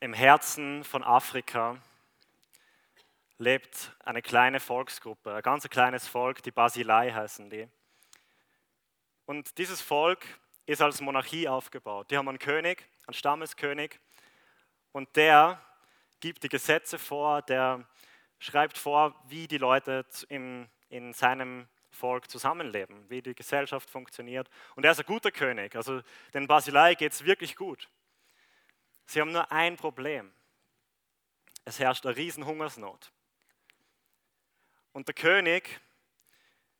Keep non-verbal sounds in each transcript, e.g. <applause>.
Im Herzen von Afrika lebt eine kleine Volksgruppe, ein ganz kleines Volk, die Basilei heißen die. Und dieses Volk ist als Monarchie aufgebaut. Die haben einen König, einen Stammeskönig, und der gibt die Gesetze vor, der schreibt vor, wie die Leute in, in seinem Volk zusammenleben, wie die Gesellschaft funktioniert. Und er ist ein guter König, also den Basilei geht es wirklich gut. Sie haben nur ein Problem. Es herrscht eine Riesenhungersnot. Und der König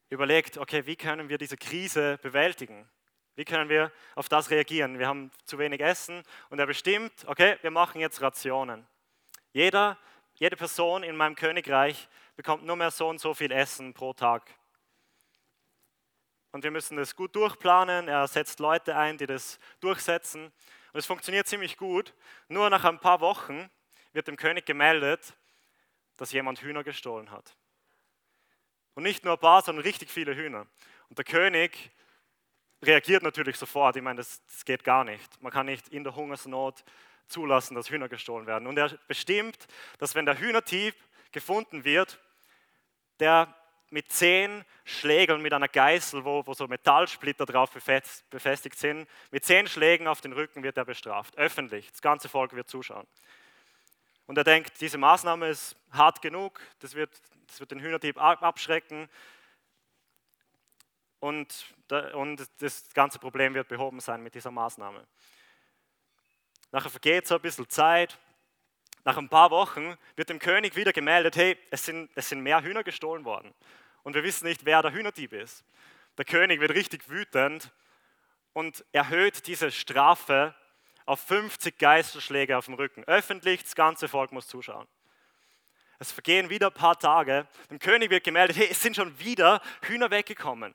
überlegt, okay, wie können wir diese Krise bewältigen? Wie können wir auf das reagieren? Wir haben zu wenig Essen und er bestimmt, okay, wir machen jetzt Rationen. Jeder, jede Person in meinem Königreich bekommt nur mehr so und so viel Essen pro Tag. Und wir müssen das gut durchplanen. Er setzt Leute ein, die das durchsetzen. Und es funktioniert ziemlich gut. Nur nach ein paar Wochen wird dem König gemeldet, dass jemand Hühner gestohlen hat. Und nicht nur ein paar, sondern richtig viele Hühner. Und der König reagiert natürlich sofort. Ich meine, das, das geht gar nicht. Man kann nicht in der Hungersnot zulassen, dass Hühner gestohlen werden. Und er bestimmt, dass wenn der Hühnertieb gefunden wird, der mit zehn Schlägen mit einer Geißel, wo, wo so Metallsplitter drauf befestigt sind, mit zehn Schlägen auf den Rücken wird er bestraft, öffentlich. Das ganze Volk wird zuschauen. Und er denkt, diese Maßnahme ist hart genug, das wird, das wird den Hühnerdieb abschrecken und, und das ganze Problem wird behoben sein mit dieser Maßnahme. Nachher vergeht so ein bisschen Zeit. Nach ein paar Wochen wird dem König wieder gemeldet, hey, es sind, es sind mehr Hühner gestohlen worden und wir wissen nicht, wer der Hühnerdieb ist. Der König wird richtig wütend und erhöht diese Strafe auf 50 Geisterschläge auf dem Rücken. Öffentlich, das ganze Volk muss zuschauen. Es vergehen wieder ein paar Tage. Dem König wird gemeldet, hey, es sind schon wieder Hühner weggekommen.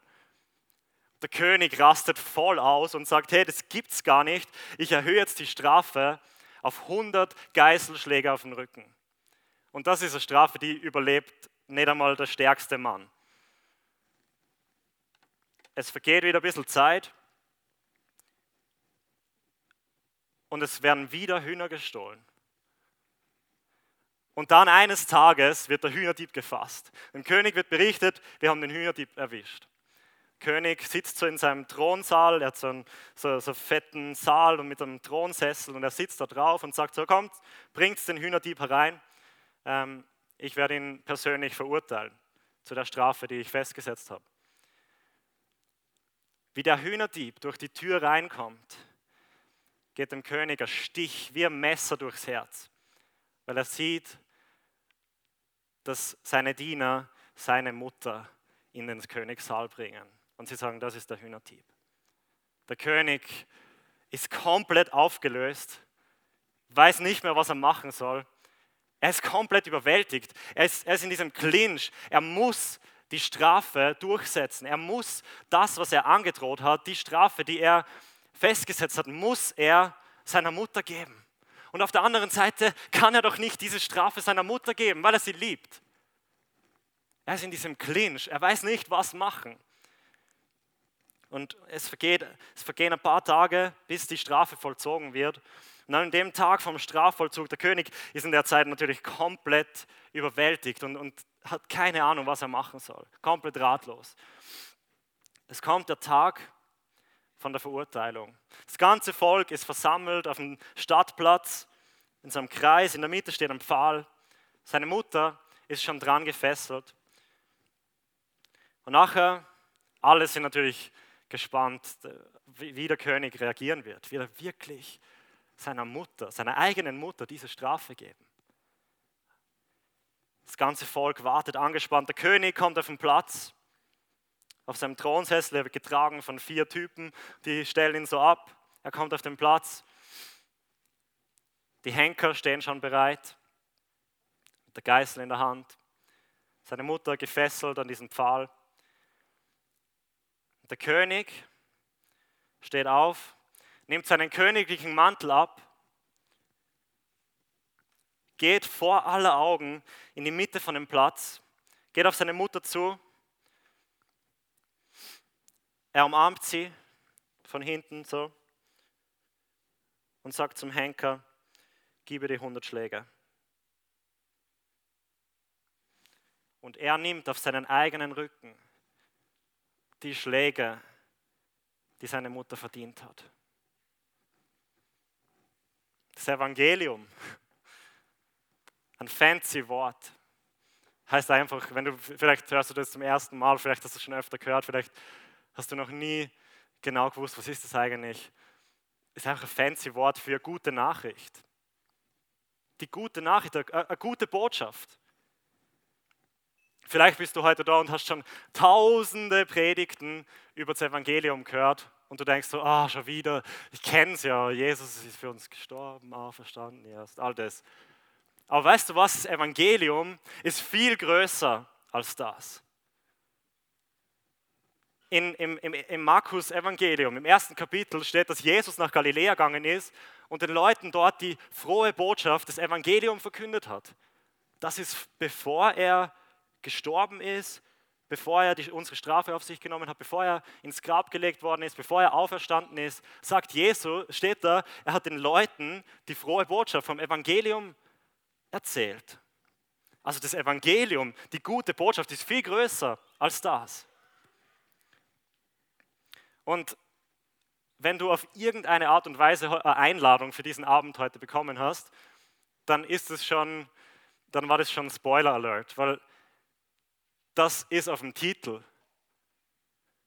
Der König rastet voll aus und sagt, hey, das gibt's gar nicht. Ich erhöhe jetzt die Strafe auf 100 Geißelschläge auf den Rücken. Und das ist eine Strafe, die überlebt nicht einmal der stärkste Mann. Es vergeht wieder ein bisschen Zeit und es werden wieder Hühner gestohlen. Und dann eines Tages wird der Hühnerdieb gefasst. Dem König wird berichtet, wir haben den Hühnerdieb erwischt. König sitzt so in seinem Thronsaal, er hat so einen so, so fetten Saal und mit einem Thronsessel und er sitzt da drauf und sagt so, kommt, bringt den Hühnerdieb herein, ähm, ich werde ihn persönlich verurteilen zu der Strafe, die ich festgesetzt habe wie der Hühnerdieb durch die Tür reinkommt, geht dem König ein Stich wie ein Messer durchs Herz, weil er sieht, dass seine Diener seine Mutter in den Königssaal bringen. Und sie sagen, das ist der Hühnerdieb. Der König ist komplett aufgelöst, weiß nicht mehr, was er machen soll. Er ist komplett überwältigt. Er ist, er ist in diesem Clinch. Er muss die Strafe durchsetzen. Er muss das, was er angedroht hat, die Strafe, die er festgesetzt hat, muss er seiner Mutter geben. Und auf der anderen Seite kann er doch nicht diese Strafe seiner Mutter geben, weil er sie liebt. Er ist in diesem Clinch, er weiß nicht, was machen. Und es, vergeht, es vergehen ein paar Tage, bis die Strafe vollzogen wird. Und an dem Tag vom Strafvollzug, der König ist in der Zeit natürlich komplett überwältigt und, und hat keine Ahnung, was er machen soll. Komplett ratlos. Es kommt der Tag von der Verurteilung. Das ganze Volk ist versammelt auf dem Stadtplatz, in seinem Kreis, in der Mitte steht ein Pfahl. Seine Mutter ist schon dran gefesselt. Und nachher, alle sind natürlich gespannt, wie der König reagieren wird. Wird er wirklich seiner Mutter, seiner eigenen Mutter diese Strafe geben? Das ganze Volk wartet angespannt. Der König kommt auf den Platz. Auf seinem Thronsessel, er wird getragen von vier Typen, die stellen ihn so ab. Er kommt auf den Platz. Die Henker stehen schon bereit, mit der Geißel in der Hand. Seine Mutter gefesselt an diesem Pfahl. Der König steht auf, nimmt seinen königlichen Mantel ab geht vor aller Augen in die Mitte von dem Platz, geht auf seine Mutter zu, er umarmt sie von hinten so und sagt zum Henker, gebe dir 100 Schläge. Und er nimmt auf seinen eigenen Rücken die Schläge, die seine Mutter verdient hat. Das Evangelium, ein fancy Wort, heißt einfach, wenn du, vielleicht hörst du das zum ersten Mal, vielleicht hast du es schon öfter gehört, vielleicht hast du noch nie genau gewusst, was ist das eigentlich. Ist einfach ein fancy Wort für gute Nachricht. Die gute Nachricht, eine gute Botschaft. Vielleicht bist du heute da und hast schon tausende Predigten über das Evangelium gehört und du denkst so, ah, schon wieder, ich kenne es ja, Jesus ist für uns gestorben, auferstanden, erst, all das. Aber weißt du was, das Evangelium ist viel größer als das. In, im, im, Im Markus Evangelium, im ersten Kapitel steht, dass Jesus nach Galiläa gegangen ist und den Leuten dort die frohe Botschaft des Evangeliums verkündet hat. Das ist bevor er gestorben ist, bevor er die, unsere Strafe auf sich genommen hat, bevor er ins Grab gelegt worden ist, bevor er auferstanden ist, sagt Jesus, steht da, er hat den Leuten die frohe Botschaft vom Evangelium erzählt. Also das Evangelium, die gute Botschaft ist viel größer als das. Und wenn du auf irgendeine Art und Weise eine Einladung für diesen Abend heute bekommen hast, dann ist es schon, dann war das schon Spoiler Alert, weil das ist auf dem Titel.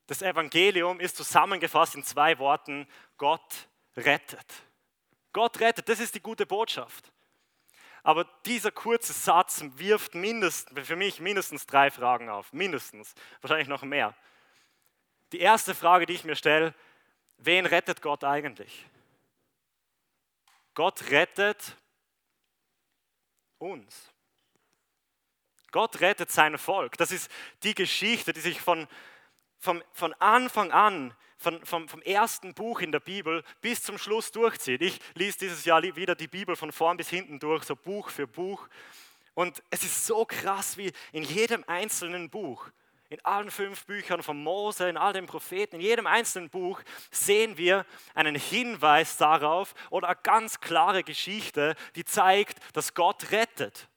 Das Evangelium ist zusammengefasst in zwei Worten, Gott rettet. Gott rettet, das ist die gute Botschaft. Aber dieser kurze Satz wirft mindestens, für mich mindestens drei Fragen auf. Mindestens. Wahrscheinlich noch mehr. Die erste Frage, die ich mir stelle, wen rettet Gott eigentlich? Gott rettet uns. Gott rettet sein Volk. Das ist die Geschichte, die sich von, von, von Anfang an, von, vom, vom ersten Buch in der Bibel bis zum Schluss durchzieht. Ich lese dieses Jahr wieder die Bibel von vorn bis hinten durch, so Buch für Buch. Und es ist so krass, wie in jedem einzelnen Buch, in allen fünf Büchern von Mose, in all den Propheten, in jedem einzelnen Buch sehen wir einen Hinweis darauf oder eine ganz klare Geschichte, die zeigt, dass Gott rettet.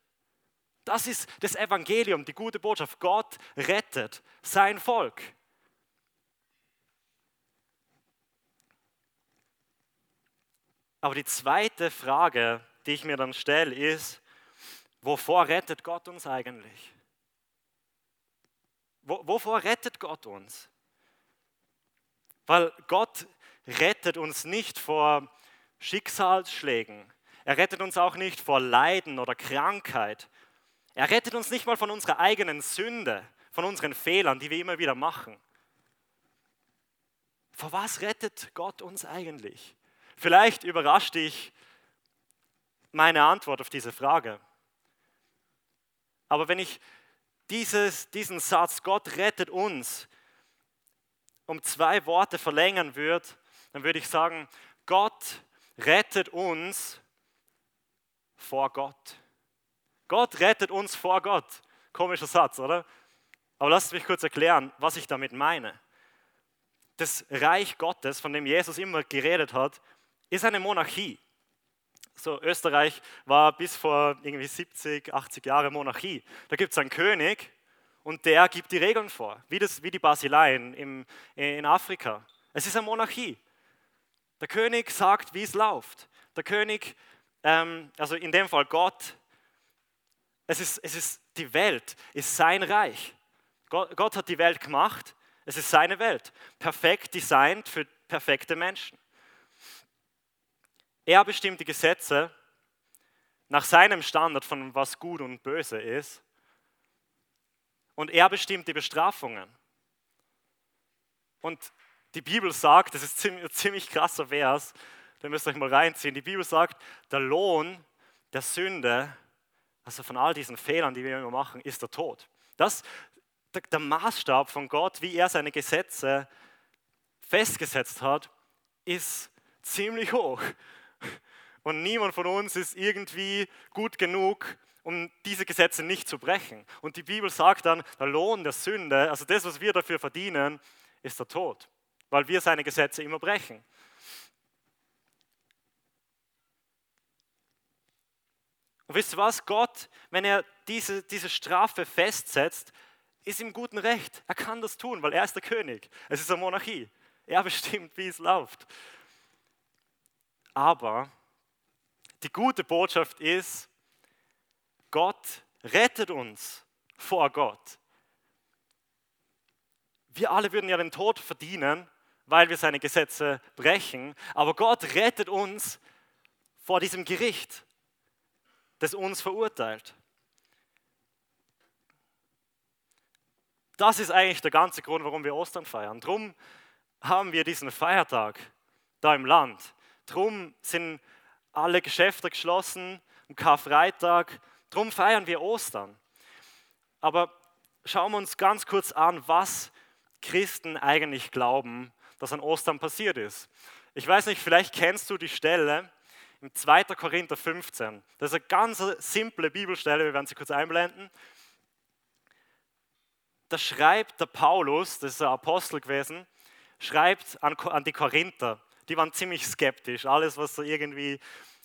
Das ist das Evangelium, die gute Botschaft. Gott rettet sein Volk. Aber die zweite Frage, die ich mir dann stelle, ist, wovor rettet Gott uns eigentlich? Wovor rettet Gott uns? Weil Gott rettet uns nicht vor Schicksalsschlägen. Er rettet uns auch nicht vor Leiden oder Krankheit. Er rettet uns nicht mal von unserer eigenen Sünde, von unseren Fehlern, die wir immer wieder machen. Vor was rettet Gott uns eigentlich? Vielleicht überrascht dich meine Antwort auf diese Frage. Aber wenn ich dieses, diesen Satz, Gott rettet uns, um zwei Worte verlängern würde, dann würde ich sagen, Gott rettet uns vor Gott. Gott rettet uns vor Gott. Komischer Satz, oder? Aber lasst mich kurz erklären, was ich damit meine. Das Reich Gottes, von dem Jesus immer geredet hat, ist eine Monarchie. So, Österreich war bis vor irgendwie 70, 80 Jahre Monarchie. Da gibt es einen König und der gibt die Regeln vor, wie, das, wie die Basileien im, in Afrika. Es ist eine Monarchie. Der König sagt, wie es läuft. Der König, ähm, also in dem Fall Gott, es ist, es ist die Welt, ist sein Reich. Gott, Gott hat die Welt gemacht, es ist seine Welt. Perfekt designt für perfekte Menschen. Er bestimmt die Gesetze nach seinem Standard von was gut und böse ist. Und er bestimmt die Bestrafungen. Und die Bibel sagt, das ist ein ziemlich krasser Vers, den müsst ihr euch mal reinziehen. Die Bibel sagt, der Lohn der Sünde also von all diesen Fehlern, die wir immer machen, ist der Tod. Das, der, Maßstab von Gott, wie er seine Gesetze festgesetzt hat, ist ziemlich hoch. Und niemand von uns ist irgendwie gut genug, um diese Gesetze nicht zu brechen. Und die Bibel sagt dann, der Lohn der Sünde, also das, was wir dafür verdienen, ist der Tod, weil wir seine Gesetze immer brechen. Und wisst ihr was? Gott, wenn er diese, diese Strafe festsetzt, ist im guten Recht. Er kann das tun, weil er ist der König. Es ist eine Monarchie. Er bestimmt, wie es läuft. Aber die gute Botschaft ist, Gott rettet uns vor Gott. Wir alle würden ja den Tod verdienen, weil wir seine Gesetze brechen, aber Gott rettet uns vor diesem Gericht, das uns verurteilt. Das ist eigentlich der ganze Grund, warum wir Ostern feiern. Drum haben wir diesen Feiertag da im Land. Drum sind alle Geschäfte geschlossen, am Karfreitag. Drum feiern wir Ostern. Aber schauen wir uns ganz kurz an, was Christen eigentlich glauben, dass an Ostern passiert ist. Ich weiß nicht, vielleicht kennst du die Stelle im 2. Korinther 15. Das ist eine ganz simple Bibelstelle, wir werden sie kurz einblenden. Da schreibt der Paulus, das ist ein Apostel gewesen, schreibt an, an die Korinther. Die waren ziemlich skeptisch. Alles, was so irgendwie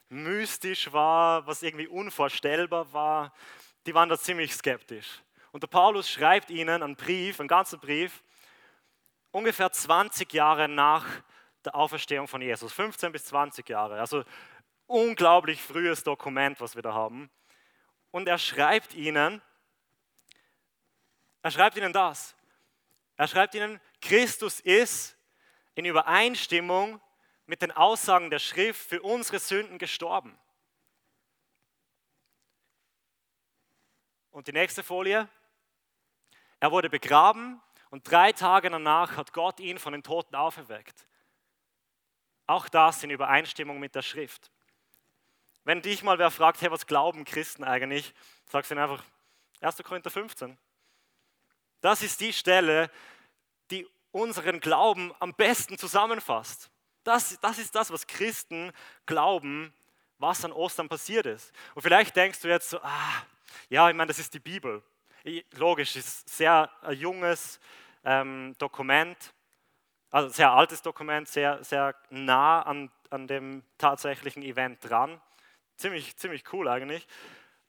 mystisch war, was irgendwie unvorstellbar war, die waren da ziemlich skeptisch. Und der Paulus schreibt ihnen einen Brief, einen ganzen Brief, ungefähr 20 Jahre nach der Auferstehung von Jesus, 15 bis 20 Jahre. Also unglaublich frühes Dokument, was wir da haben. Und er schreibt ihnen, er schreibt ihnen das. Er schreibt ihnen, Christus ist in Übereinstimmung mit den Aussagen der Schrift für unsere Sünden gestorben. Und die nächste Folie. Er wurde begraben und drei Tage danach hat Gott ihn von den Toten auferweckt. Auch das in Übereinstimmung mit der Schrift. Wenn dich mal wer fragt, hey, was glauben Christen eigentlich, sagst du ihnen einfach 1. Korinther 15. Das ist die Stelle, die unseren Glauben am besten zusammenfasst. Das, das ist das, was Christen glauben, was an Ostern passiert ist. Und vielleicht denkst du jetzt so, ah, ja, ich meine, das ist die Bibel. Logisch, ist sehr ein junges ähm, Dokument, also sehr altes Dokument, sehr, sehr nah an, an dem tatsächlichen Event dran. Ziemlich, ziemlich cool eigentlich.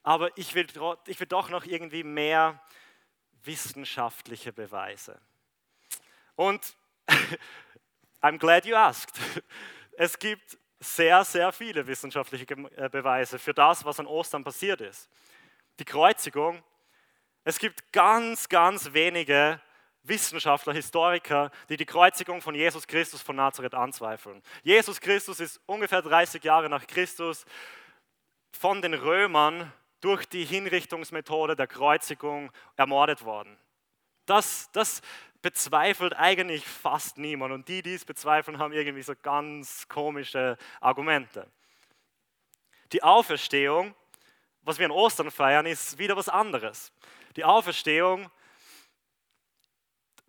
Aber ich will, ich will doch noch irgendwie mehr wissenschaftliche Beweise. Und <laughs> I'm glad you asked. <laughs> Es gibt sehr, sehr viele wissenschaftliche äh, Beweise für das, was an Ostern passiert ist. Die Kreuzigung. Es gibt ganz, ganz wenige Wissenschaftler, Historiker, die die Kreuzigung von Jesus Christus von Nazareth anzweifeln. Jesus Christus ist ungefähr 30 Jahre nach Christus von den Römern durch die Hinrichtungsmethode der Kreuzigung ermordet worden. Das, das bezweifelt eigentlich fast niemand. Und die, die es bezweifeln, haben irgendwie so ganz komische Argumente. Die Auferstehung, was wir an Ostern feiern, ist wieder was anderes. Die Auferstehung,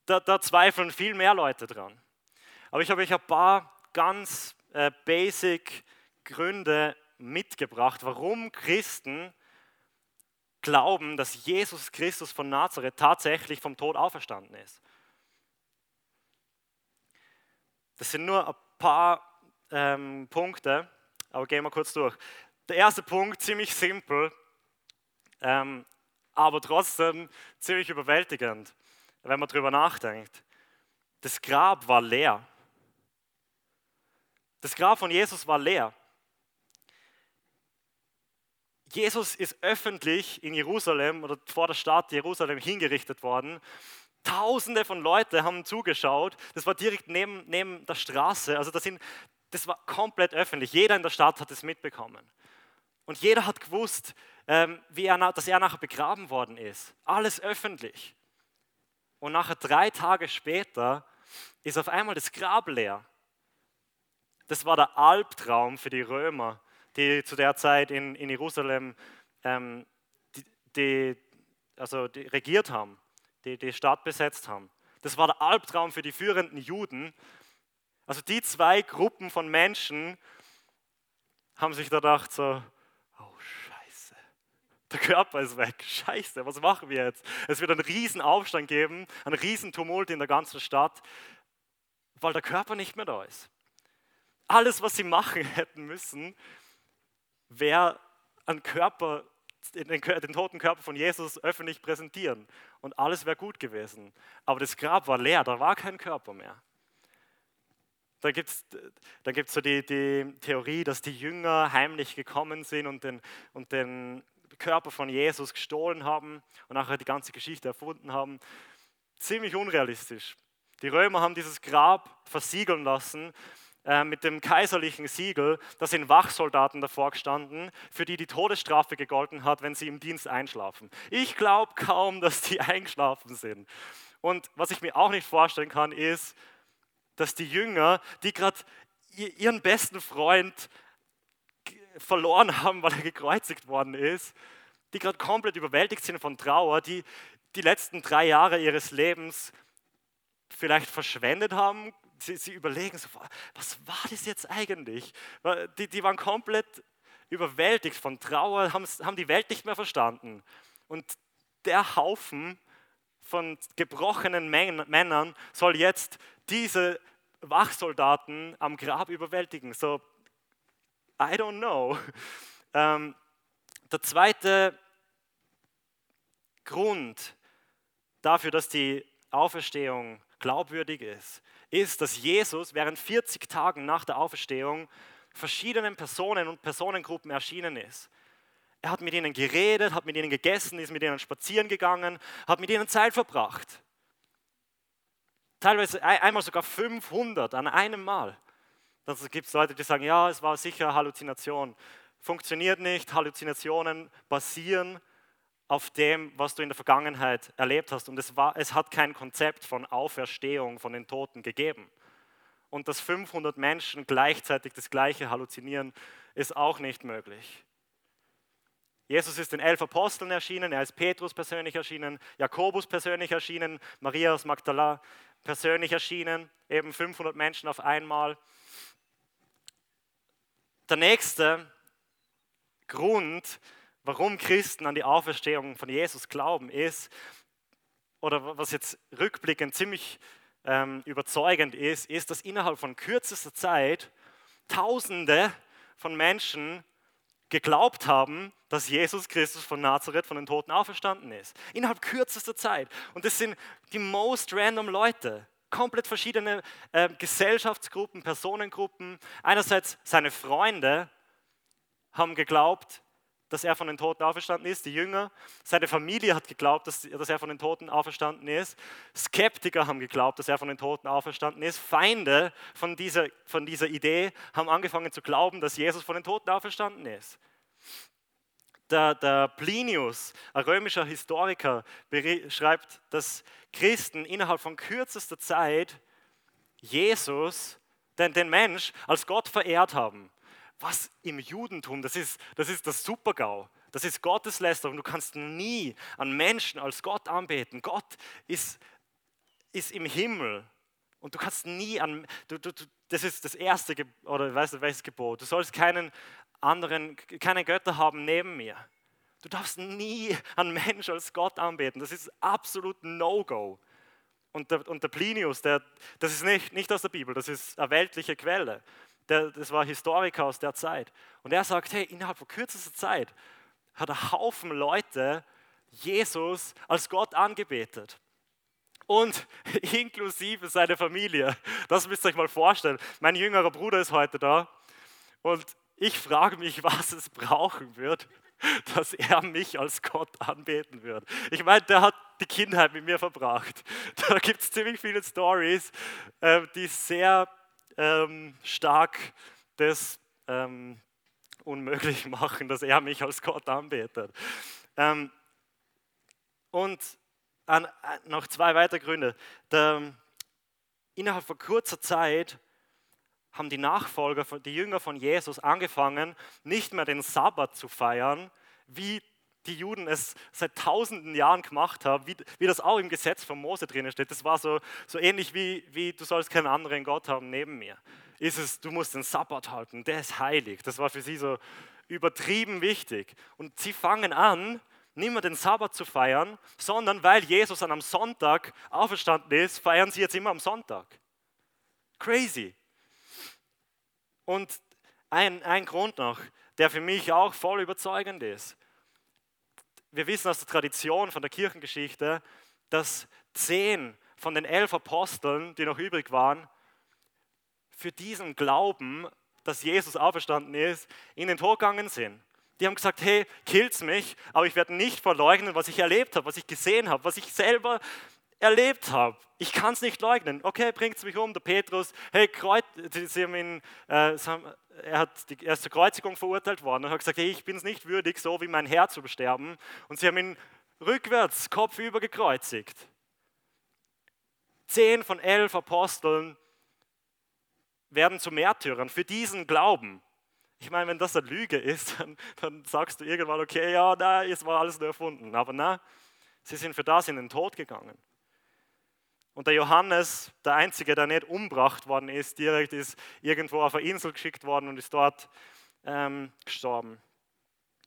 da, da zweifeln viel mehr Leute dran. Aber ich habe euch ein paar ganz äh, basic Gründe mitgebracht, warum Christen glauben, dass Jesus Christus von Nazareth tatsächlich vom Tod auferstanden ist. Das sind nur ein paar ähm, Punkte, aber gehen wir kurz durch. Der erste Punkt, ziemlich simpel, ähm, aber trotzdem ziemlich überwältigend, wenn man darüber nachdenkt. Das Grab war leer. Das Grab von Jesus war leer. Jesus ist öffentlich in Jerusalem oder vor der Stadt Jerusalem hingerichtet worden Tausende von Leuten haben zugeschaut. Das war direkt neben, neben der Straße. Also das, sind, das war komplett öffentlich. Jeder in der Stadt hat es mitbekommen. Und jeder hat gewusst, ähm, wie er, dass er nachher begraben worden ist. Alles öffentlich. Und nachher drei Tage später ist auf einmal das Grab leer. Das war der Albtraum für die Römer, die zu der Zeit in, in Jerusalem ähm, die, die, also die regiert haben die die Stadt besetzt haben. Das war der Albtraum für die führenden Juden. Also die zwei Gruppen von Menschen haben sich da gedacht so, oh Scheiße, der Körper ist weg, Scheiße, was machen wir jetzt? Es wird einen riesen Aufstand geben, einen riesen Tumult in der ganzen Stadt, weil der Körper nicht mehr da ist. Alles, was sie machen <laughs> hätten müssen, wäre einen Körper, den, den toten Körper von Jesus öffentlich präsentieren und alles wäre gut gewesen. Aber das Grab war leer, da war kein Körper mehr. Da gibt es da gibt's so die, die Theorie, dass die Jünger heimlich gekommen sind und den, und den Körper von Jesus gestohlen haben und nachher die ganze Geschichte erfunden haben. Ziemlich unrealistisch. Die Römer haben dieses Grab versiegeln lassen äh, mit dem kaiserlichen Siegel. Da sind Wachsoldaten davor gestanden, für die die Todesstrafe gegolten hat, wenn sie im Dienst einschlafen. Ich glaube kaum, dass die <laughs> eingeschlafen sind. Und was ich mir auch nicht vorstellen kann, ist, dass die Jünger, die gerade ihren besten Freund verloren haben, weil er gekreuzigt worden ist, die gerade komplett überwältigt sind von Trauer, die die letzten drei Jahre ihres Lebens vielleicht verschwendet haben. Sie, sie überlegen so, was war das jetzt eigentlich? Die, die waren komplett überwältigt von Trauer, haben, die Welt nicht mehr verstanden. Und der Haufen von gebrochenen Männern soll jetzt diese Wachsoldaten am Grab überwältigen. So, I don't know. <laughs> Ähm, der zweite Grund dafür, dass die Auferstehung glaubwürdig ist, ist, dass Jesus während 40 Tagen nach der Auferstehung verschiedenen Personen und Personengruppen erschienen ist. Er hat mit ihnen geredet, hat mit ihnen gegessen, ist mit ihnen spazieren gegangen, hat mit ihnen Zeit verbracht. Teilweise einmal sogar 500 an einem Mal. Dann gibt es Leute, die sagen, ja, es war sicher Halluzination. Funktioniert nicht, Halluzinationen basieren auf dem, was du in der Vergangenheit erlebt hast. Und es, war, es hat kein Konzept von Auferstehung von den Toten gegeben. Und dass 500 Menschen gleichzeitig das Gleiche halluzinieren, ist auch nicht möglich. Jesus ist den elf Aposteln erschienen, er ist Petrus persönlich erschienen, Jakobus persönlich erschienen, Maria aus Magdala persönlich erschienen, eben 500 Menschen auf einmal. Der nächste Grund, warum Christen an die Auferstehung von Jesus glauben, ist, oder was jetzt rückblickend ziemlich ähm, überzeugend ist, ist, dass innerhalb von kürzester Zeit Tausende von Menschen geglaubt haben, dass Jesus Christus von Nazareth von den Toten auferstanden ist. Innerhalb kürzester Zeit. Und das sind die most random Leute. Komplett verschiedene äh, Gesellschaftsgruppen, Personengruppen. Einerseits seine Freunde haben geglaubt, dass er von den Toten auferstanden ist, die Jünger. Seine Familie hat geglaubt, dass, dass er von den Toten auferstanden ist. Skeptiker haben geglaubt, dass er von den Toten auferstanden ist. Feinde von dieser, von dieser Idee haben angefangen zu glauben, dass Jesus von den Toten auferstanden ist. Der, der Plinius, ein römischer Historiker, schreibt, dass Christen innerhalb von kürzester Zeit Jesus, den, den Mensch, als Gott verehrt haben was im Judentum, das ist, das ist das Supergau. Das ist Gotteslästerung. Du kannst nie an Menschen als Gott anbeten. Gott ist, ist im Himmel. Und du kannst nie an, du, du, das ist das erste, oder weißt du, welches Gebot? Du sollst keinen anderen, keine Götter haben neben mir. Du darfst nie einen Mensch als Gott anbeten. Das ist absolut No-Go. Und der, und der Plinius, der, das ist nicht, nicht aus der Bibel, das ist eine weltliche Quelle der, das war Historiker aus der Zeit. Und er sagt, hey, innerhalb von kürzester Zeit hat ein Haufen Leute Jesus als Gott angebetet. Und <laughs> inklusive seine Familie. Das müsst ihr euch mal vorstellen. Mein jüngerer Bruder ist heute da. Und ich frage mich, was es brauchen wird, <laughs> dass er mich als Gott anbeten wird. Ich meine, der hat die Kindheit mit mir verbracht. <laughs> Da gibt es ziemlich viele Stories, äh, die sehr ähm, stark das ähm, unmöglich <laughs> machen, dass er mich als Gott anbetet. Ähm, und an, noch zwei weitere Gründe. Der, innerhalb von kurzer Zeit haben die Nachfolger, die Jünger von Jesus angefangen, nicht mehr den Sabbat zu feiern, wie die Juden es seit tausenden Jahren gemacht haben, wie, wie das auch im Gesetz von Mose drin steht. Das war so, so ähnlich wie, wie du sollst keinen anderen Gott haben neben mir. Ist es, du musst den Sabbat halten, der ist heilig. Das war für sie so übertrieben wichtig. Und sie fangen an, nicht mehr den Sabbat zu feiern, sondern weil Jesus an einem Sonntag auferstanden ist, feiern sie jetzt immer am Sonntag. Crazy. Und ein, ein Grund noch, der für mich auch voll überzeugend ist. Wir wissen aus der Tradition von der Kirchengeschichte, dass zehn von den elf Aposteln, die noch übrig waren, für diesen Glauben, dass Jesus auferstanden ist, in den Tod gegangen sind. Die haben gesagt, hey, killt's mich, aber ich werde nicht verleugnen, was ich erlebt habe, was ich gesehen habe, was ich selber erlebt habe. Ich kann es nicht leugnen. Okay, bringt es mich um. Der Petrus, hey, Kreuz, sie haben ihn, äh, er, hat die, er ist zur Kreuzigung verurteilt worden und hat gesagt, hey, ich bin es nicht würdig, so wie mein Herr zu besterben. Und sie haben ihn rückwärts, kopfüber gekreuzigt. Zehn von elf Aposteln werden zu Märtyrern für diesen Glauben. Ich meine, wenn das eine Lüge ist, dann, dann sagst du irgendwann, okay, ja, na, es war alles nur erfunden. Aber na, sie sind für das in den Tod gegangen. Und der Johannes, der Einzige, der nicht umgebracht worden ist, direkt ist irgendwo auf eine Insel geschickt worden und ist dort ähm, gestorben.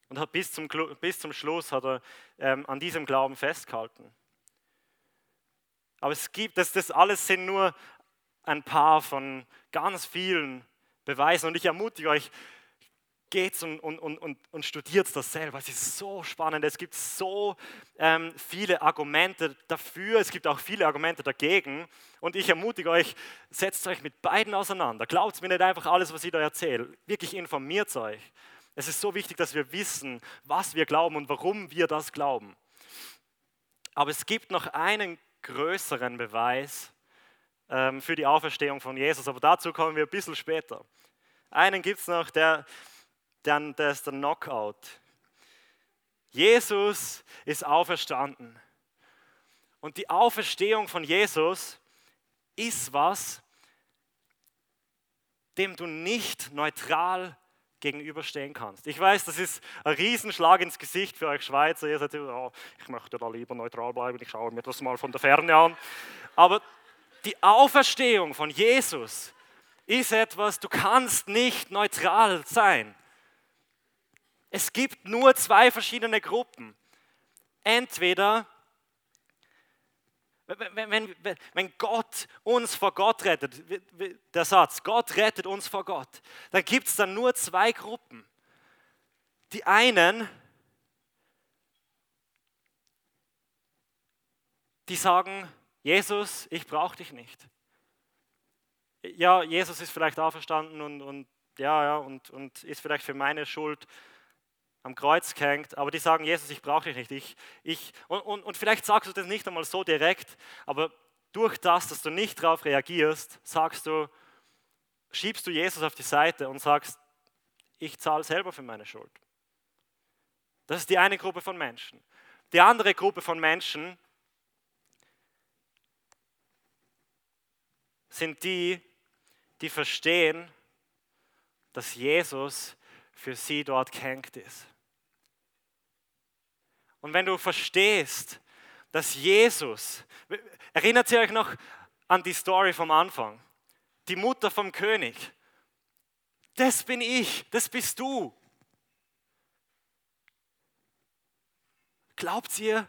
Und hat bis zum, bis zum Schluss hat er ähm, an diesem Glauben festgehalten. Aber es gibt, das, das alles sind nur ein paar von ganz vielen Beweisen. Und ich ermutige euch, geht und, und, und, und studiert das selber. Es ist so spannend. Es gibt so ähm, viele Argumente dafür, es gibt auch viele Argumente dagegen. Und ich ermutige euch, setzt euch mit beiden auseinander. Glaubt mir nicht einfach alles, was ich da erzähle. Wirklich informiert euch. Es ist so wichtig, dass wir wissen, was wir glauben und warum wir das glauben. Aber es gibt noch einen größeren Beweis ähm, für die Auferstehung von Jesus. Aber dazu kommen wir ein bisschen später. Einen gibt es noch, der dann das ist der Knockout. Jesus ist auferstanden. Und die Auferstehung von Jesus ist was, dem du nicht neutral gegenüberstehen kannst. Ich weiß, das ist ein Riesenschlag ins Gesicht für euch Schweizer. Ihr seid, oh, ich möchte da lieber neutral bleiben, ich schaue mir das mal von der Ferne an. Aber die Auferstehung von Jesus ist etwas, du kannst nicht neutral sein. Es gibt nur zwei verschiedene Gruppen. Entweder, wenn, wenn, wenn Gott uns vor Gott rettet, der Satz, Gott rettet uns vor Gott, dann gibt es dann nur zwei Gruppen. Die einen, die sagen, Jesus, ich brauche dich nicht. Ja, Jesus ist vielleicht auferstanden und, und ja, ja, und, und ist vielleicht für meine Schuld am Kreuz gehängt, aber die sagen, Jesus, ich brauche dich nicht. Ich, ich, und, und, und vielleicht sagst du das nicht einmal so direkt, aber durch das, dass du nicht darauf reagierst, sagst du, schiebst du Jesus auf die Seite und sagst, ich zahle selber für meine Schuld. Das ist die eine Gruppe von Menschen. Die andere Gruppe von Menschen sind die, die verstehen, dass Jesus für sie dort gehängt ist. Und wenn du verstehst, dass Jesus, erinnert ihr euch noch an die Story vom Anfang, die Mutter vom König, das bin ich, das bist du. Glaubt ihr,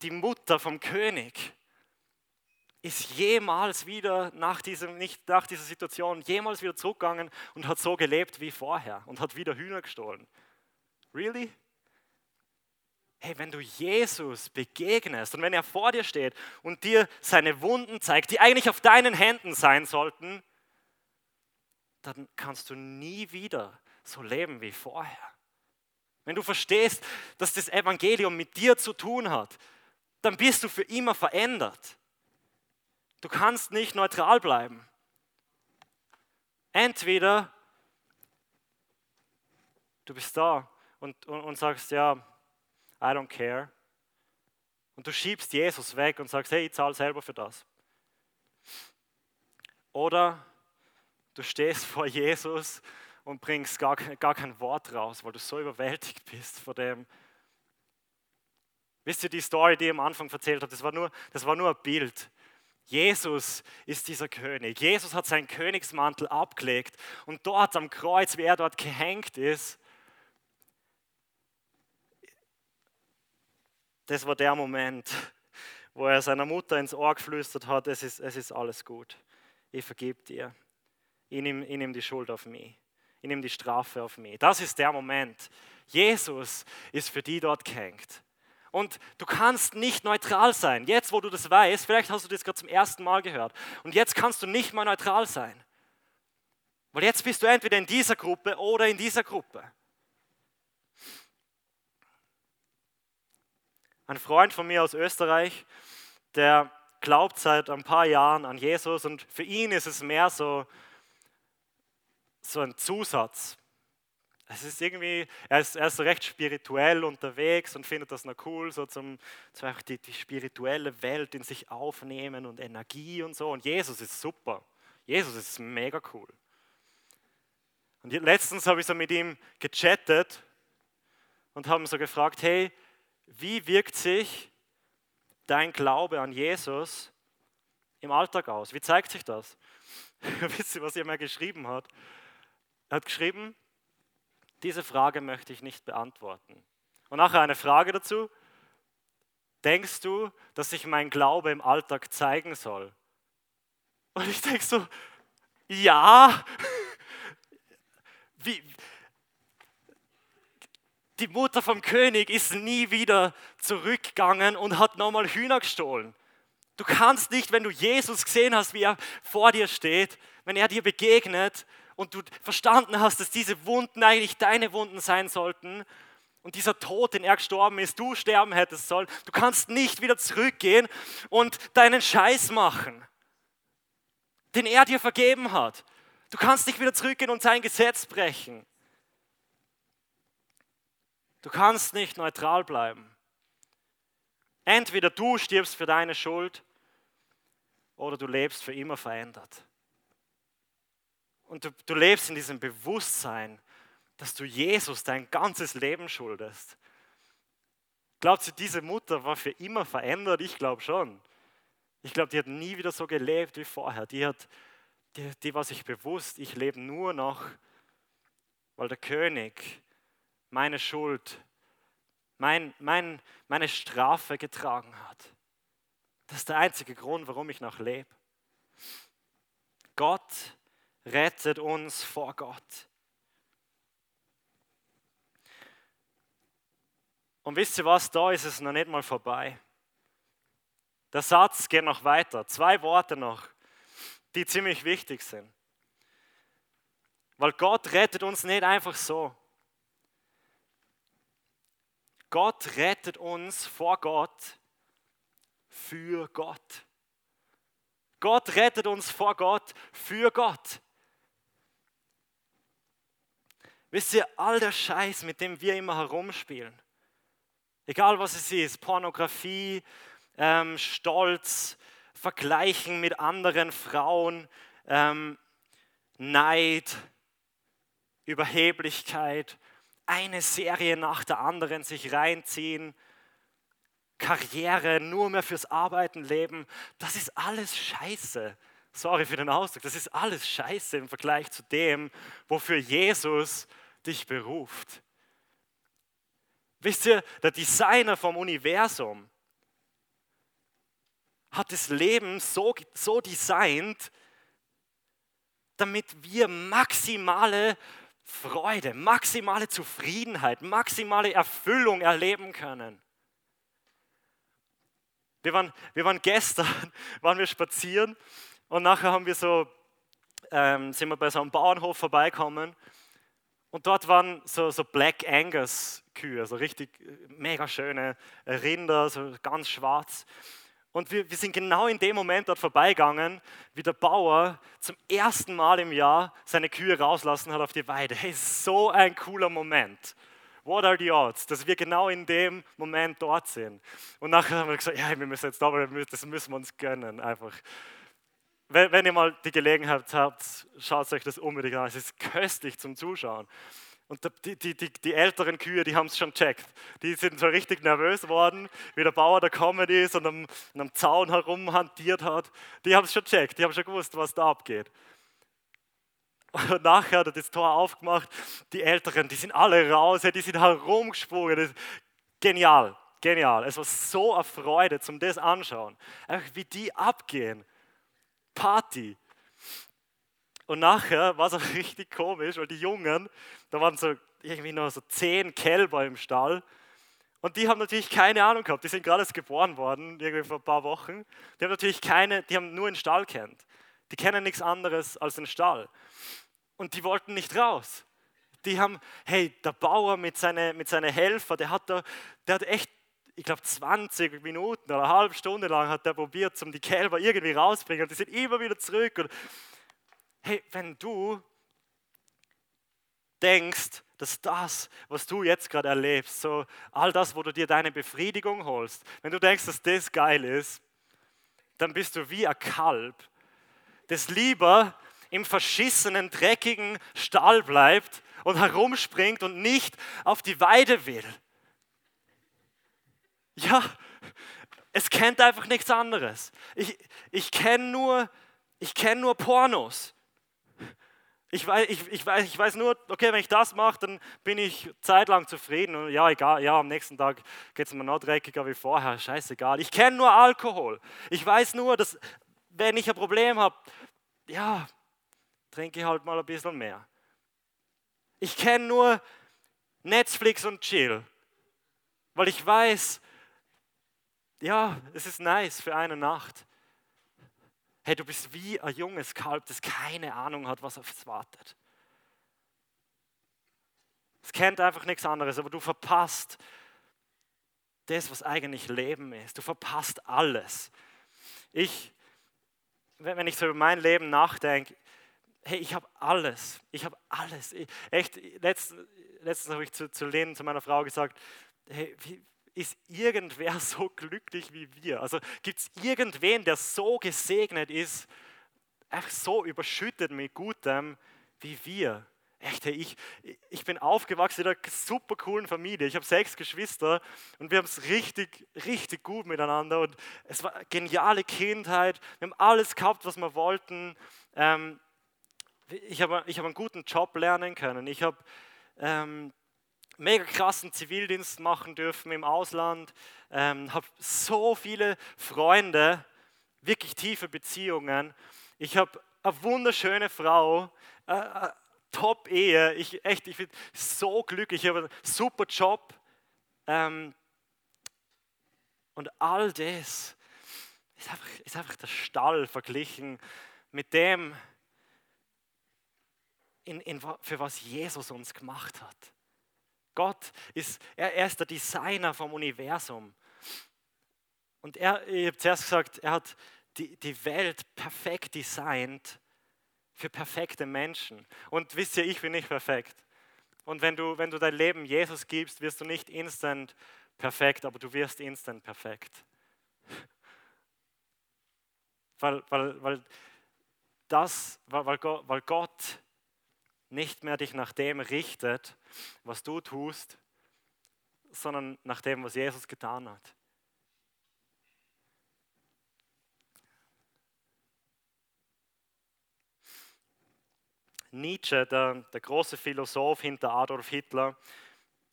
die Mutter vom König ist jemals wieder nach, diesem, nicht nach dieser Situation, jemals wieder zurückgegangen und hat so gelebt wie vorher und hat wieder Hühner gestohlen? Really? Hey, wenn du Jesus begegnest und wenn er vor dir steht und dir seine Wunden zeigt, die eigentlich auf deinen Händen sein sollten, dann kannst du nie wieder so leben wie vorher. Wenn du verstehst, dass das Evangelium mit dir zu tun hat, dann bist du für immer verändert. Du kannst nicht neutral bleiben. Entweder du bist da und, und, und sagst, ja, I don't care. Und du schiebst Jesus weg und sagst, hey, ich zahle selber für das. Oder du stehst <laughs> vor Jesus und bringst gar, gar kein Wort raus, weil du so überwältigt bist vor dem. Wisst ihr die Story, die ich am Anfang erzählt habe? Das war nur, das war nur ein Bild. Jesus ist dieser König. Jesus hat seinen Königsmantel abgelegt und dort am Kreuz, wie er dort gehängt ist, das war der Moment, wo er seiner Mutter ins Ohr geflüstert hat, es ist, es ist alles gut. Ich vergebe dir. Ich nehme, ich nehme die Schuld auf mich. Ich nehme die Strafe auf mich. Das ist der Moment. Jesus ist für die dort gehängt. Und du kannst nicht neutral sein. Jetzt, wo du das weißt, vielleicht hast du das gerade zum ersten Mal gehört. Und jetzt kannst du nicht mal neutral sein. Weil jetzt bist du entweder in dieser Gruppe oder in dieser Gruppe. Ein Freund von mir aus Österreich, der glaubt seit ein paar Jahren an Jesus und für ihn ist es mehr so, so ein Zusatz. Es ist irgendwie, er ist, er ist so recht spirituell unterwegs und findet das noch cool, so zum, zum die, die spirituelle Welt in sich aufnehmen und Energie und so. Und Jesus ist super. Jesus ist mega cool. Und letztens habe ich so mit ihm gechattet und haben so gefragt, hey, wie wirkt sich dein Glaube an Jesus im Alltag aus? Wie zeigt sich das? <laughs> Wisst ihr, was er mir geschrieben hat? Er hat geschrieben, diese Frage möchte ich nicht beantworten. Und nachher eine Frage dazu. Denkst du, dass sich mein Glaube im Alltag zeigen soll? Und ich denke so, ja. <laughs> Wie, die Mutter vom König ist nie wieder zurückgegangen und hat nochmal Hühner gestohlen. Du kannst nicht, wenn du Jesus gesehen hast, wie er vor dir steht, wenn er dir begegnet und du verstanden hast, dass diese Wunden eigentlich deine Wunden sein sollten und dieser Tod, den er gestorben ist, du sterben hättest sollen, du kannst nicht wieder zurückgehen und deinen Scheiß machen, den er dir vergeben hat. Du kannst nicht wieder zurückgehen und sein Gesetz brechen. Du kannst nicht neutral bleiben. Entweder du stirbst für deine Schuld oder du lebst für immer verändert. Und du, du lebst in diesem Bewusstsein, dass du Jesus dein ganzes Leben schuldest. Glaubst du, diese Mutter war für immer verändert? Ich glaube schon. Ich glaube, die hat nie wieder so gelebt wie vorher. Die, hat, die, die war sich bewusst, ich lebe nur noch, weil der König meine Schuld, mein, mein, meine Strafe getragen hat. Das ist der einzige Grund, warum ich noch lebe. Gott rettet uns vor Gott. Und wisst ihr was, da ist es noch nicht mal vorbei. Der Satz geht noch weiter. Zwei Worte noch, die ziemlich wichtig sind. Weil Gott rettet uns nicht einfach so. Gott rettet uns vor Gott für Gott. Gott rettet uns vor Gott für Gott. Wisst ihr, all der Scheiß, mit dem wir immer herumspielen, egal was es ist, Pornografie, ähm, Stolz, Vergleichen mit anderen Frauen, ähm, Neid, Überheblichkeit, eine Serie nach der anderen sich reinziehen, Karriere, nur mehr fürs Arbeiten leben, das ist alles Scheiße. Sorry für den Ausdruck, das ist alles Scheiße im Vergleich zu dem, wofür Jesus dich beruft. Wisst ihr, der Designer vom Universum hat das Leben so, so designt, damit wir maximale Freude, maximale Zufriedenheit, maximale Erfüllung erleben können. Wir waren, wir waren gestern, <laughs> waren wir spazieren und nachher haben wir so, ähm, sind wir bei so einem Bauernhof vorbeikommen und dort waren so, so Black Angus Kühe, so richtig äh, mega schöne Rinder, so ganz schwarz. Und wir, wir sind genau in dem Moment dort vorbeigegangen, wie der Bauer zum ersten Mal im Jahr seine Kühe rauslassen hat auf die Weide. Hey, so ein cooler Moment. What are the odds, dass wir genau in dem Moment dort sind? Und nachher haben wir gesagt, ja, wir müssen jetzt da, das müssen wir uns gönnen, einfach. Wenn, wenn ihr mal die Gelegenheit habt, schaut euch das unbedingt an. Es ist köstlich zum Zuschauen. Und die, die, die, die älteren Kühe, die haben es schon checkt. Die sind so richtig nervös worden, wie der Bauer da gekommen ist und am, am Zaun herumhantiert hat. Die haben es schon checkt, die haben schon gewusst, was da abgeht. Und nachher hat er das Tor aufgemacht. Die Älteren, die sind alle raus, die sind herumgesprungen. genial, genial. Es war so eine Freude zum das anschauen. Einfach wie die abgehen. Party. Und nachher war es auch <laughs> richtig komisch, weil die Jungen, da waren so irgendwie noch so zehn Kälber im Stall. Und die haben natürlich keine Ahnung gehabt. Die sind gerade erst geboren worden, irgendwie vor ein paar Wochen. Die haben natürlich keine, die haben nur den Stall kennt. Die kennen nichts anderes als den Stall. Und die wollten nicht raus. Die haben, hey, der Bauer mit seinen mit seine Helfer, der hat, da, der hat echt, ich glaube, 20 Minuten oder eine halbe Stunde lang hat der probiert, um die Kälber irgendwie rauszubringen. Und die sind immer wieder zurück. Und hey, wenn du denkst, dass das, was du jetzt gerade erlebst, so all das, wo du dir deine Befriedigung holst, wenn du denkst, dass das geil ist, dann bist du wie ein Kalb, das lieber im verschissenen, dreckigen Stall bleibt und herumspringt und nicht auf die Weide will. Ja, es kennt einfach nichts anderes. Ich, ich kenne nur, kenn nur Pornos. Ich weiß, ich, ich, weiß, ich weiß nur, okay, wenn ich das mache, dann bin ich zeitlang zufrieden. Und ja, egal, ja, am nächsten Tag geht es mir noch dreckiger wie vorher. Scheißegal. Ich kenne nur Alkohol. Ich weiß nur, dass, wenn ich ein Problem habe, ja, trinke ich halt mal ein bisschen mehr. Ich kenne nur Netflix und Chill, weil ich weiß, ja, es ist nice für eine Nacht. Hey, du bist wie ein junges Kalb, das keine Ahnung hat, was auf es wartet. Es kennt einfach nichts anderes, aber du verpasst das, was eigentlich Leben ist. Du verpasst alles. Ich, wenn ich so über mein Leben nachdenke, hey, ich habe alles. Ich habe alles. echt, letztens, letztens habe ich zu, zu Lehnen, zu meiner Frau gesagt, hey, wie, ist irgendwer <laughs> so glücklich wie wir? Also gibt es irgendwen, der so gesegnet ist, echt so überschüttet mit Gutem wie wir? Echt, ich, ich bin aufgewachsen in einer super coolen Familie. Ich habe sechs Geschwister und wir haben es richtig, richtig gut miteinander. Und es war eine geniale Kindheit. Wir haben alles gehabt, was wir wollten. Ähm, ich habe ich hab einen guten Job lernen können. Ich habe ähm, mega krassen Zivildienst machen dürfen im Ausland, ähm, habe so viele Freunde, wirklich tiefe Beziehungen. Ich habe eine wunderschöne Frau, äh, äh, Top-Ehe. Ich, echt, ich bin so glücklich. Ich habe einen super Job. Ähm, und all das ist einfach, ist einfach der Stall verglichen mit dem, in, in, für was Jesus uns gemacht hat. Gott ist, er, er ist der Designer vom Universum. Und er, ich habe zuerst gesagt, er hat die, die Welt perfekt designt für perfekte Menschen. Und wisst ihr, ich bin nicht perfekt. Und wenn du, wenn du dein Leben Jesus gibst, wirst du nicht instant perfekt, aber du wirst instant perfekt. Weil, weil, weil, das, weil, weil Gott nicht mehr dich nach dem richtet, was du tust, sondern nach dem, was Jesus getan hat. Nietzsche, der, der große Philosoph hinter Adolf Hitler,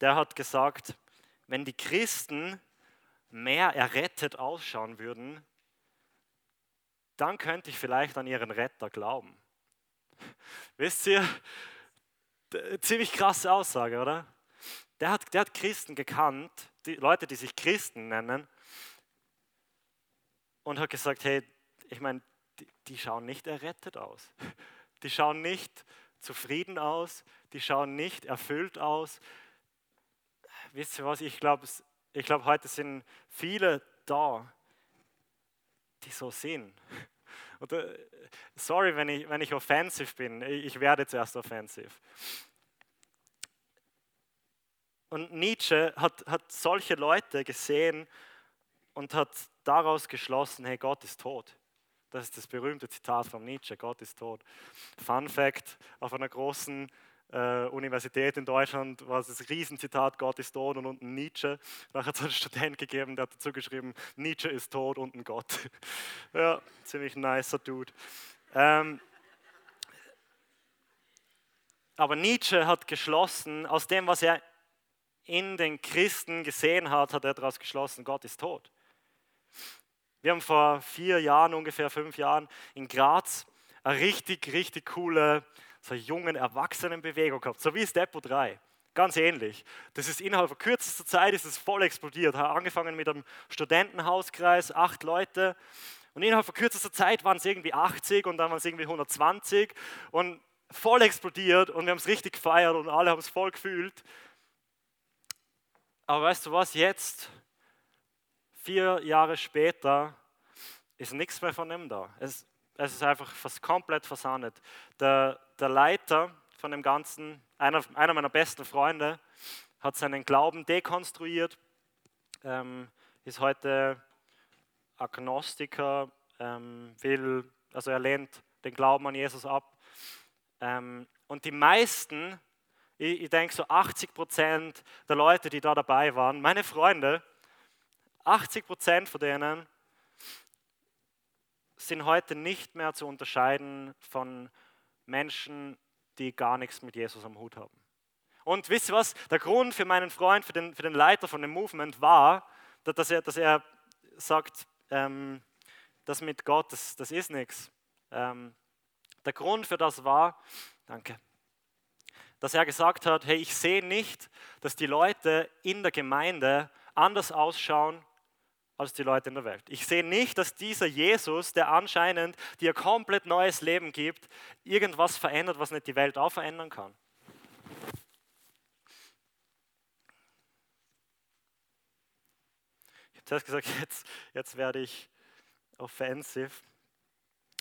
der hat gesagt, wenn die Christen mehr errettet ausschauen würden, dann könnte ich vielleicht an ihren Retter glauben. Wisst ihr, ziemlich krasse Aussage, oder? Der hat, der hat Christen gekannt, die Leute, die sich Christen nennen, und hat gesagt, hey, ich meine, die, die schauen nicht errettet aus. Die schauen nicht zufrieden aus, die schauen nicht erfüllt aus. Wisst ihr was, ich glaube, ich glaub, heute sind viele da, die so sind. Oder, sorry, wenn ich, wenn ich offensiv bin, ich werde zuerst offensiv. Und Nietzsche hat, hat solche Leute gesehen und hat daraus geschlossen, hey, Gott ist tot. Das ist das berühmte Zitat von Nietzsche, Gott ist tot. Fun Fact, auf einer großen äh, Universität in Deutschland war das Riesenzitat, Gott ist tot und unten Nietzsche. Nachher hat es einen Student gegeben, der hat dazu geschrieben, Nietzsche ist tot und ein Gott. <laughs> ja, ziemlich nicer Dude. Ähm, aber Nietzsche hat geschlossen, aus dem, was er in den Christen gesehen hat, hat er daraus geschlossen, Gott ist tot. Wir haben vor vier Jahren, ungefähr fünf Jahren, in Graz eine richtig, richtig coole, so jungen Erwachsenenbewegung gehabt, so wie Steppo 3. Ganz ähnlich. Das ist innerhalb von kürzester Zeit ist es voll explodiert. Hat angefangen mit einem Studentenhauskreis, acht Leute. Und innerhalb von kürzester Zeit waren es irgendwie 80 und dann waren es irgendwie 120 und voll explodiert und wir haben es richtig gefeiert und alle haben es voll gefühlt. Aber weißt du was, jetzt, vier Jahre später, ist nichts mehr von ihm da. Es, es ist einfach fast komplett versandet. Der, der Leiter von dem Ganzen, einer, einer meiner besten Freunde, hat seinen Glauben dekonstruiert, ähm, ist heute Agnostiker, ähm, will, also er lehnt den Glauben an Jesus ab. Ähm, und die meisten, ich, ich denke so 80 Prozent der Leute, die da dabei waren, meine Freunde, 80 Prozent von denen sind heute nicht mehr zu unterscheiden von Menschen, die gar nichts mit Jesus am Hut haben. Und wisst ihr was? Der Grund für meinen Freund, für den, für den Leiter von dem Movement war, dass er, dass er sagt, ähm, das mit Gott, das, das ist nichts. Ähm, der Grund für das war, danke, dass er gesagt hat, hey, ich sehe nicht, dass die Leute in der Gemeinde anders ausschauen als die Leute in der Welt. Ich sehe nicht, dass dieser Jesus, der anscheinend dir komplett neues Leben gibt, irgendwas verändert, was nicht die Welt auch verändern kann. Ich habe zuerst gesagt, <laughs> jetzt, jetzt werde ich offensiv.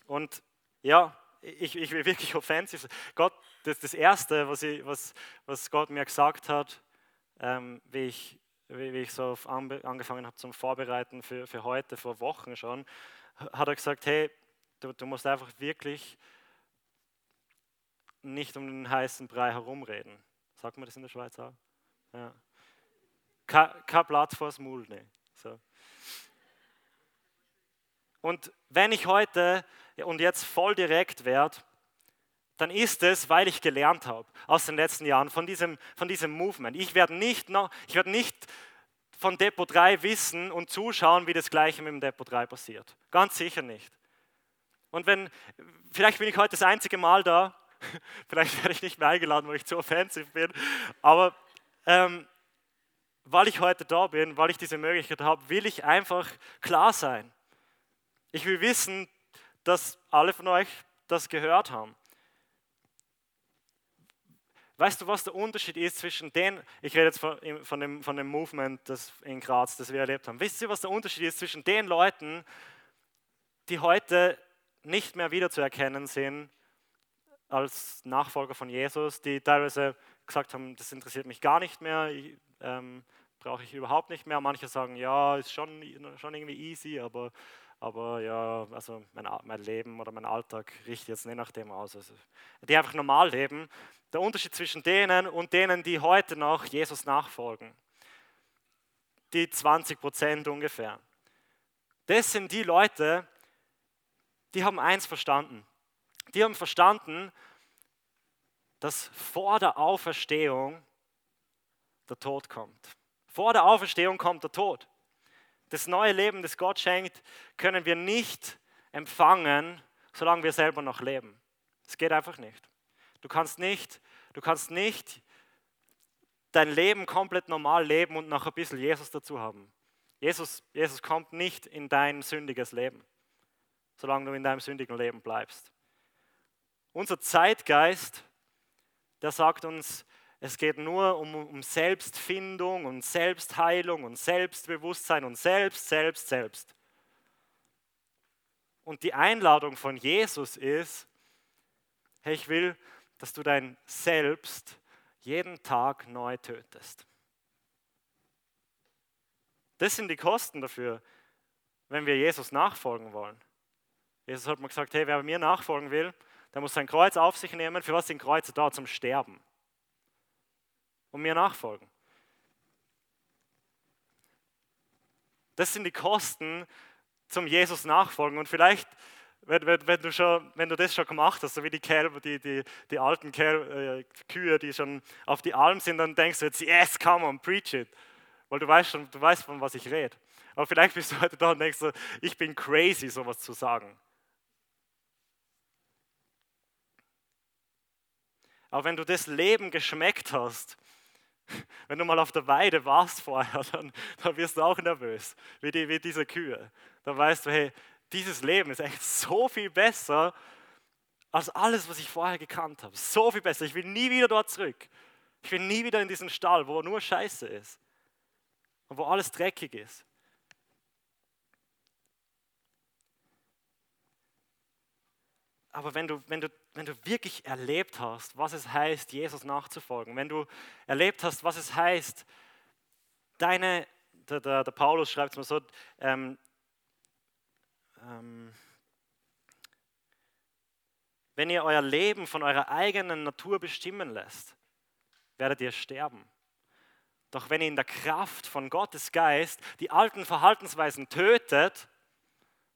Und ja, ich, ich will wirklich offensiv. Gott, das das Erste, was, ich, was, was Gott mir gesagt hat, ähm, wie, ich, wie, ich so angefangen habe zum Vorbereiten für, für heute, vor Wochen schon, hat er gesagt, hey, du, du musst einfach wirklich nicht um den heißen Brei herumreden. Sagt man das in der Schweiz auch? Ja. Kein, Blatt vors Maul nehmen. So. Und wenn ich heute und jetzt voll direkt werde, dann ist es, weil ich gelernt habe aus den letzten Jahren von diesem, von diesem Movement. Ich werde nicht, noch, ich werde nicht von Depot 3 wissen und zuschauen, wie das Gleiche mit dem Depot 3 passiert. Ganz sicher nicht. Und wenn, vielleicht bin ich heute das einzige Mal da, <laughs> vielleicht werde ich nicht mehr eingeladen, weil ich zu offensiv bin, aber ähm, weil ich heute da bin, weil ich diese Möglichkeit habe, will ich einfach klar sein. Ich will wissen, dass alle von euch das gehört haben. Weißt du, was der Unterschied ist zwischen den, ich rede jetzt von, von, dem, von dem Movement das in Graz, das wir erlebt haben. Wisst ihr, was der Unterschied ist zwischen den Leuten, die heute nicht mehr wiederzuerkennen sind als Nachfolger von Jesus, die teilweise gesagt haben, das interessiert mich gar nicht mehr, ähm, brauche ich überhaupt nicht mehr. Manche sagen, ja, ist schon, schon irgendwie easy, aber aber ja, also mein, mein Leben oder mein Alltag richtet jetzt nicht nach dem aus. Also, die einfach normal leben. Der Unterschied zwischen denen und denen, die heute noch Jesus nachfolgen, die 20 Prozent ungefähr, das sind die Leute, die haben eins verstanden. Die haben verstanden, dass vor der Auferstehung der Tod kommt. Vor der Auferstehung kommt der Tod. Das neue Leben, das Gott schenkt, können wir nicht empfangen, solange wir selber noch leben. Es geht einfach nicht. Du kannst nicht, du kannst nicht dein Leben komplett normal leben und noch ein bisschen Jesus dazu haben. Jesus, Jesus kommt nicht in dein sündiges Leben, solange du in deinem sündigen Leben bleibst. Unser Zeitgeist, der sagt uns, es geht nur um, um Selbstfindung und Selbstheilung und Selbstbewusstsein und selbst, selbst, selbst. Und die Einladung von Jesus ist, hey, ich will, dass du dein Selbst jeden Tag neu tötest. Das sind die Kosten dafür, wenn wir Jesus nachfolgen wollen. Jesus hat mir gesagt, hey, wer mir nachfolgen will, der muss sein Kreuz auf sich nehmen. Für was sind Kreuze da? Zum Sterben und mir nachfolgen. Das sind die Kosten zum Jesus nachfolgen. Und vielleicht, wenn, wenn, wenn, du, schon, wenn du das schon gemacht hast, so wie die Kälber, die, die, die alten Kälber, äh, Kühe, die schon auf die Alm sind, dann denkst du jetzt, yes, come on, preach it. Weil du weißt schon, du weißt, von was ich rede. Aber vielleicht bist du heute da und denkst so, ich bin crazy, sowas zu sagen. Aber wenn du das Leben geschmeckt hast, <laughs> wenn du mal auf der Weide warst vorher, dann, dann wirst du auch nervös, wie, die, wie diese Kühe. Dann weißt du, hey, dieses Leben ist echt so viel besser als alles, was ich vorher gekannt habe. So viel besser. Ich will nie wieder dort zurück. Ich will nie wieder in diesen Stall, wo nur Scheiße ist und wo alles dreckig ist. Aber wenn du, wenn, du, wenn du wirklich erlebt hast, was es heißt, Jesus nachzufolgen, wenn du erlebt hast, was es heißt, deine, der, der, der Paulus schreibt es mal so, ähm, ähm, wenn ihr euer Leben von eurer eigenen Natur bestimmen lässt, werdet ihr sterben. Doch wenn ihr in der Kraft von Gottes Geist die alten Verhaltensweisen tötet,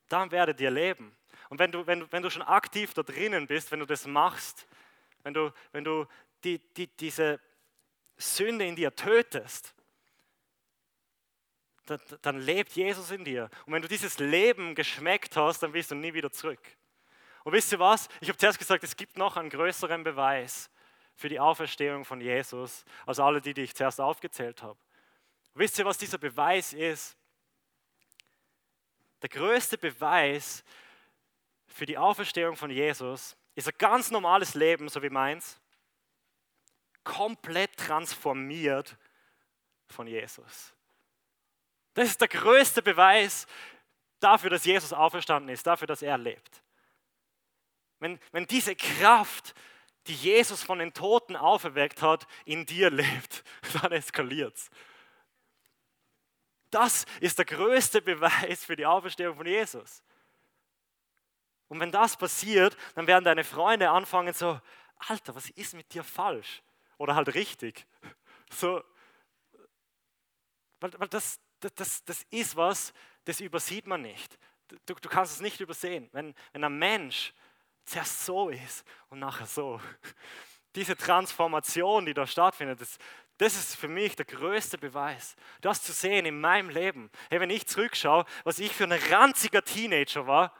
dann werdet ihr leben. Und wenn du, wenn, wenn du schon aktiv da drinnen bist, wenn du das machst, wenn du, wenn du die, die, diese Sünde in dir tötest, dann, dann lebt Jesus in dir. Und wenn du dieses Leben geschmeckt hast, dann willst du nie wieder zurück. Und wisst ihr was? Ich habe zuerst gesagt, es gibt noch einen größeren Beweis für die Auferstehung von Jesus, als alle die, die ich zuerst aufgezählt habe. Wisst ihr, was dieser Beweis ist? Der größte Beweis für die Auferstehung von Jesus ist ein ganz normales Leben, so wie meins, komplett transformiert von Jesus. Das ist der größte Beweis dafür, dass Jesus auferstanden ist, dafür, dass er lebt. Wenn, wenn diese Kraft, die Jesus von den Toten auferweckt hat, in dir lebt, <laughs> dann eskaliert es. Das ist der größte Beweis für die Auferstehung von Jesus. Und wenn das passiert, dann werden deine Freunde anfangen so, Alter, was ist mit dir falsch? Oder halt richtig. So, weil, weil das, das, das ist was, das übersieht man nicht. Du, du kannst es nicht übersehen. Wenn, wenn ein Mensch zuerst so ist und nachher so, diese Transformation, die da stattfindet, das, das ist für mich der größte Beweis. Das zu sehen in meinem Leben. Hey, wenn ich zurückschaue, was ich für ein ranziger Teenager war,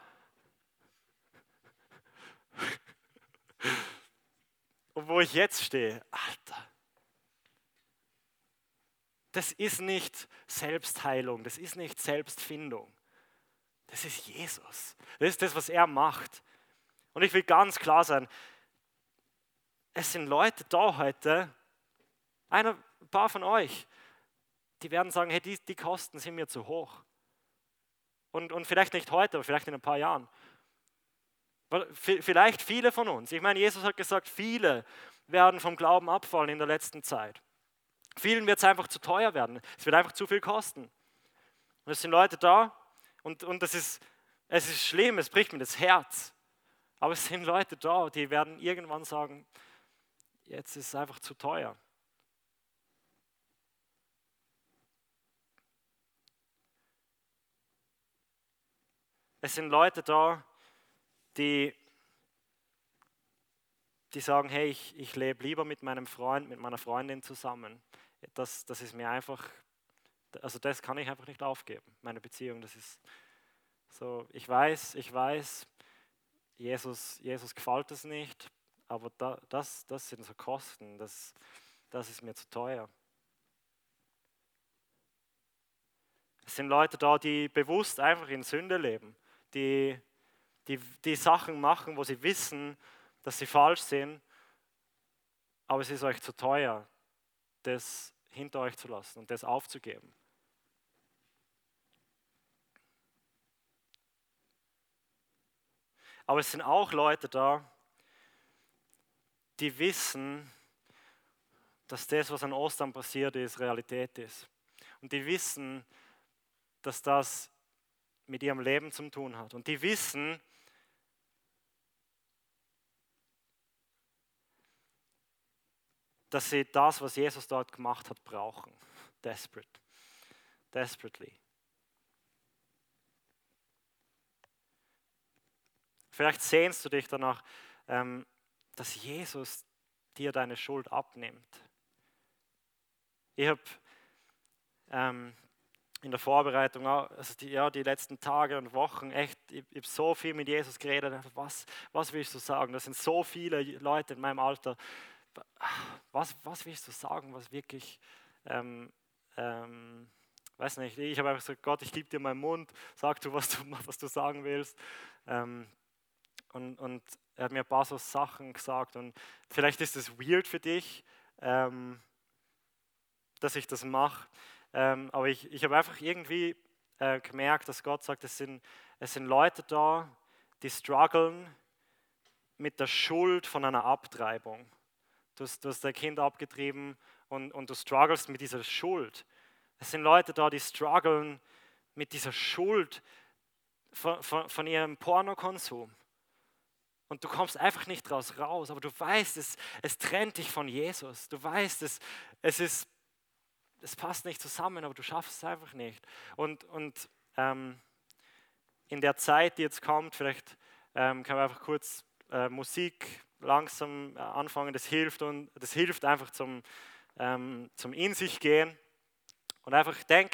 <laughs> und wo ich jetzt stehe, Alter, das ist nicht Selbstheilung, das ist nicht Selbstfindung. Das ist Jesus. Das ist das, was er macht. Und ich will ganz klar sein, es sind Leute da heute, ein paar von euch, die werden sagen, hey, die, die Kosten sind mir zu hoch. Und, und vielleicht nicht heute, aber vielleicht in ein paar Jahren. Vielleicht viele von uns. Ich meine, Jesus hat gesagt, viele werden vom Glauben abfallen in der letzten Zeit. Vielen wird es einfach zu teuer werden. Es wird einfach zu viel kosten. Und es sind Leute da und, und das ist, es ist schlimm, es bricht mir das Herz. Aber es sind Leute da, die werden irgendwann sagen, jetzt ist es einfach zu teuer. Es sind Leute da, die, die sagen, hey, ich, ich lebe lieber mit meinem Freund, mit meiner Freundin zusammen das, das ist mir einfach, also das kann ich einfach nicht aufgeben, meine Beziehung. Das ist so, ich weiß, ich weiß, Jesus, Jesus gefällt es nicht, aber da, das, das sind so Kosten, das, das ist mir zu teuer. Es sind Leute da, die bewusst einfach in Sünde leben, die, die, die Sachen machen, wo sie wissen, dass sie falsch sind, aber es ist euch zu teuer das hinter euch zu lassen und das aufzugeben. Aber es sind auch Leute da, die wissen, dass das, was an Ostern passiert ist, Realität ist. Und die wissen, dass das mit ihrem Leben zu tun hat. Und die wissen, dass sie das, was Jesus dort gemacht hat, brauchen. Desperate. Desperately. Vielleicht sehnst du dich danach, ähm, dass Jesus dir deine Schuld abnimmt. Ich habe ähm, in der Vorbereitung, also die, ja, die letzten Tage und Wochen, echt, ich, ich habe so viel mit Jesus geredet. Was, was willst du sagen? Das sind so viele Leute in meinem Alter, was, was willst du sagen, was wirklich, ähm, ähm, weiß nicht, ich habe einfach gesagt, Gott, ich gebe dir meinen Mund, sag du, was du, <laughs> was du sagen willst. Ähm, und, und er hat mir ein paar so Sachen gesagt und vielleicht ist es weird für dich, ähm, dass ich das mache, ähm, aber ich, ich habe einfach irgendwie äh, gemerkt, dass Gott sagt, es sind, es sind Leute da, die strugglen mit der Schuld von einer Abtreibung. Du hast, du hast dein Kind abgetrieben und, und du struggles mit dieser Schuld. Es sind Leute da, die strugglen mit dieser Schuld von, von, von ihrem Pornokonsum. Und du kommst einfach nicht draus raus, aber du weißt, es, es trennt dich von Jesus. Du weißt, es, es, ist, es passt nicht zusammen, aber du schaffst es einfach nicht. Und, und ähm, in der Zeit, die jetzt kommt, vielleicht ähm, kann man einfach kurz äh, Musik langsam äh, anfangen, das hilft und das hilft einfach zum, ähm, zum in sich gehen und einfach denk,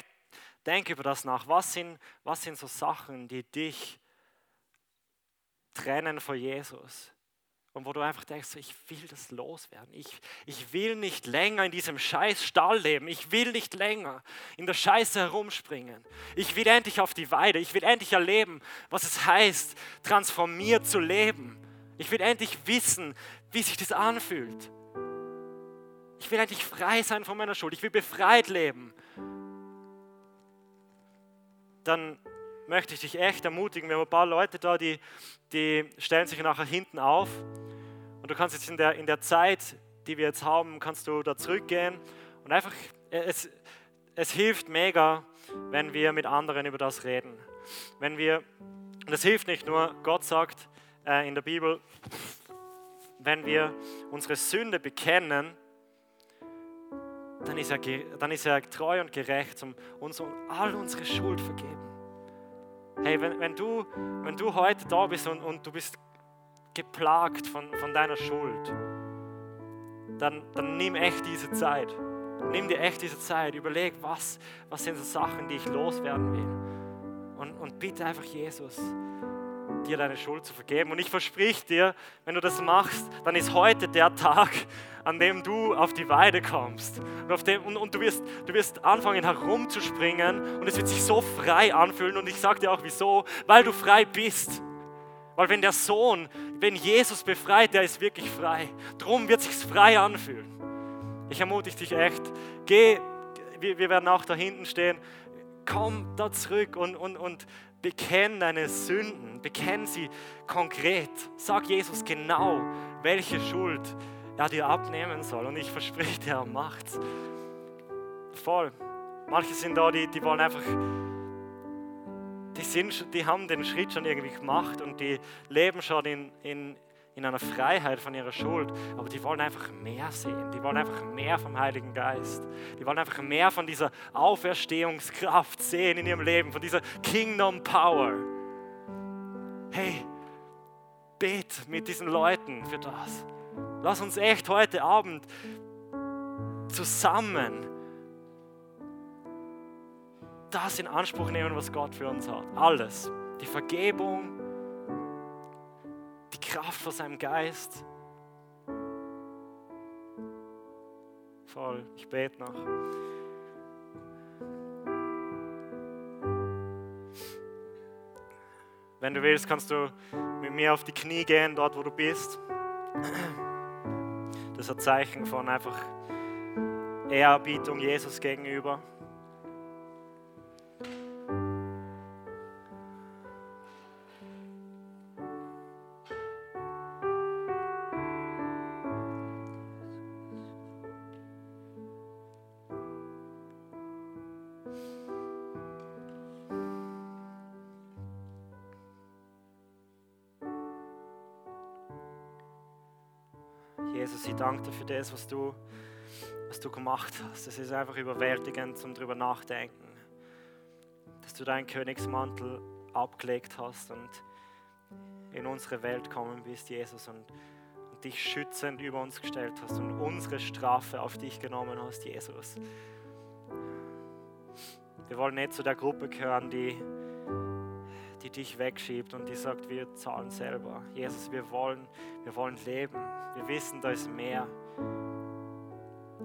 denk über das nach. Was sind, was sind so Sachen, die dich trennen von Jesus? Und wo du einfach denkst, ich will das loswerden. Ich, ich will nicht länger in diesem scheiß Stall leben. Ich will nicht länger in der Scheiße herumspringen. Ich will endlich auf die Weide. Ich will endlich erleben, was es heißt, transformiert zu leben. Ich will endlich wissen, wie sich das anfühlt. Ich will endlich frei sein von meiner Schuld. Ich will befreit leben. Dann möchte ich dich echt ermutigen. Wir haben ein paar Leute da, die, die stellen sich nachher hinten auf. Und du kannst jetzt in der, in der Zeit, die wir jetzt haben, kannst du da zurückgehen und einfach, es, es hilft mega, wenn wir mit anderen über das reden. Wenn wir, und das hilft nicht nur, Gott sagt äh, in der Bibel, wenn wir unsere Sünde bekennen, dann ist, er, dann ist er treu und gerecht, um uns all unsere Schuld vergeben. Hey, wenn, wenn, du, wenn du heute da bist und, und du bist geplagt von, von deiner Schuld, dann, dann nimm echt diese Zeit. Nimm dir echt diese Zeit. Überleg, was, was sind so Sachen, die ich loswerden will. Und, und bitte einfach Jesus, dir deine Schuld zu vergeben. Und ich versprich dir, wenn du das machst, dann ist heute der Tag, an dem du auf die Weide kommst. Und, dem, und, und du, wirst, du wirst anfangen herumzuspringen und es wird sich so frei anfühlen. Und ich sage dir auch wieso, weil du frei bist. Weil wenn der Sohn, wenn Jesus befreit, der ist wirklich frei. Drum wird sich frei anfühlen. Ich ermutige dich echt, geh, wir, wir werden auch da hinten stehen, komm da zurück und, und, und bekenn deine Sünden, bekenn sie konkret. Sag Jesus genau, welche Schuld er dir abnehmen soll. Und ich verspreche dir, er macht's. Voll. Manche sind da, die, die wollen einfach, die, sind, die haben den Schritt schon irgendwie gemacht und die leben schon in, in, in einer Freiheit von ihrer Schuld, aber die wollen einfach mehr sehen. Die wollen einfach mehr vom Heiligen Geist. Die wollen einfach mehr von dieser Auferstehungskraft sehen in ihrem Leben, von dieser Kingdom Power. Hey, bet mit diesen Leuten für das. Lass uns echt heute Abend zusammen das in Anspruch nehmen, was Gott für uns hat. Alles. Die Vergebung, die Kraft von seinem Geist. Voll, ich bete noch. Wenn du willst, kannst du mit mir auf die Knie gehen, dort wo du bist. Das ist ein Zeichen von einfach Ehrerbietung Jesus gegenüber. Danke dir für das, was du, was du gemacht hast. Es ist einfach überwältigend zum drüber nachdenken, dass du deinen Königsmantel abgelegt hast und in unsere Welt kommen bist, Jesus, und, und dich schützend über uns gestellt hast und unsere Strafe auf dich genommen hast, Jesus. Wir wollen nicht zu der Gruppe gehören, die die dich wegschiebt und die sagt, wir zahlen selber. Jesus, wir wollen, wir wollen leben. Wir wissen, da ist mehr.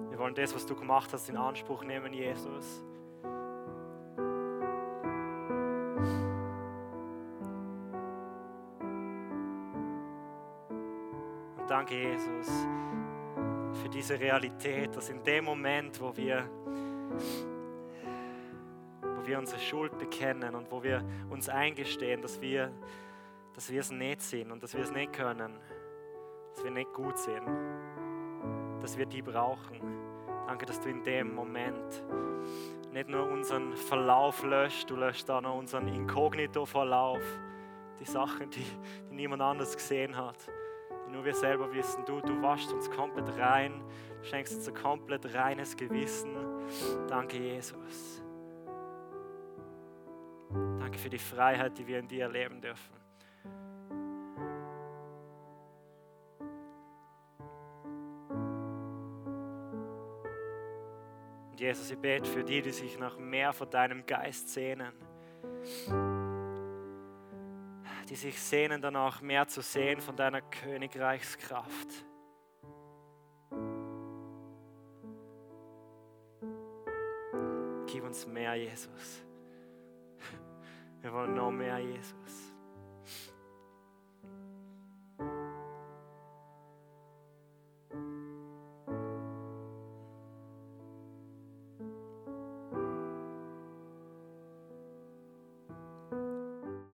Wir wollen das, was du gemacht hast, in Anspruch nehmen, Jesus. Und danke, Jesus, für diese Realität, dass in dem Moment, wo wir wir unsere Schuld bekennen und wo wir uns eingestehen, dass wir, dass wir es nicht sind und dass wir es nicht können, dass wir nicht gut sind, dass wir die brauchen. Danke, dass du in dem Moment nicht nur unseren Verlauf löscht, du löscht auch noch unseren Inkognito-Verlauf, die Sachen, die, die niemand anders gesehen hat, die nur wir selber wissen. Du, du waschst uns komplett rein, schenkst uns ein komplett reines Gewissen. Danke, Jesus. Danke für die Freiheit, die wir in dir erleben dürfen. Und Jesus, ich bete für die, die sich nach mehr von deinem Geist sehnen. Die sich sehnen danach, mehr zu sehen von deiner Königreichskraft. Gib uns mehr, Jesus. Wir wollen noch mehr, Jesus.